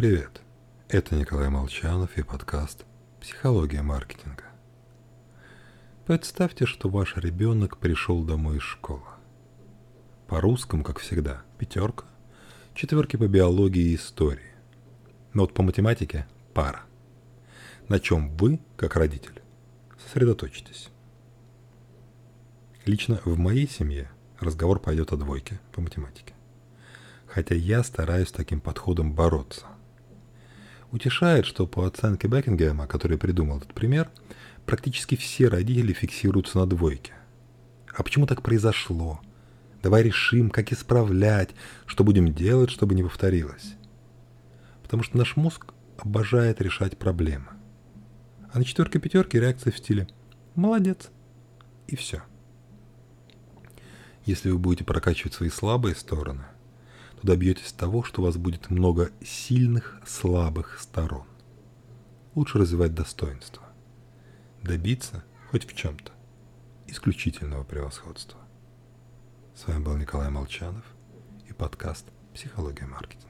Привет, это Николай Молчанов и подкаст «Психология маркетинга». Представьте, что ваш ребенок пришел домой из школы. По русскому, как всегда, пятерка, четверки по биологии и истории. Но вот по математике – пара. На чем вы, как родитель, сосредоточитесь. Лично в моей семье разговор пойдет о двойке по математике. Хотя я стараюсь таким подходом бороться. Утешает, что по оценке Бекингема, который придумал этот пример, практически все родители фиксируются на двойке. А почему так произошло? Давай решим, как исправлять, что будем делать, чтобы не повторилось. Потому что наш мозг обожает решать проблемы. А на четверке-пятерке реакция в стиле «молодец» и все. Если вы будете прокачивать свои слабые стороны, то добьетесь того, что у вас будет много сильных, слабых сторон. Лучше развивать достоинство. Добиться, хоть в чем-то, исключительного превосходства. С вами был Николай Молчанов и подкаст «Психология маркетинга».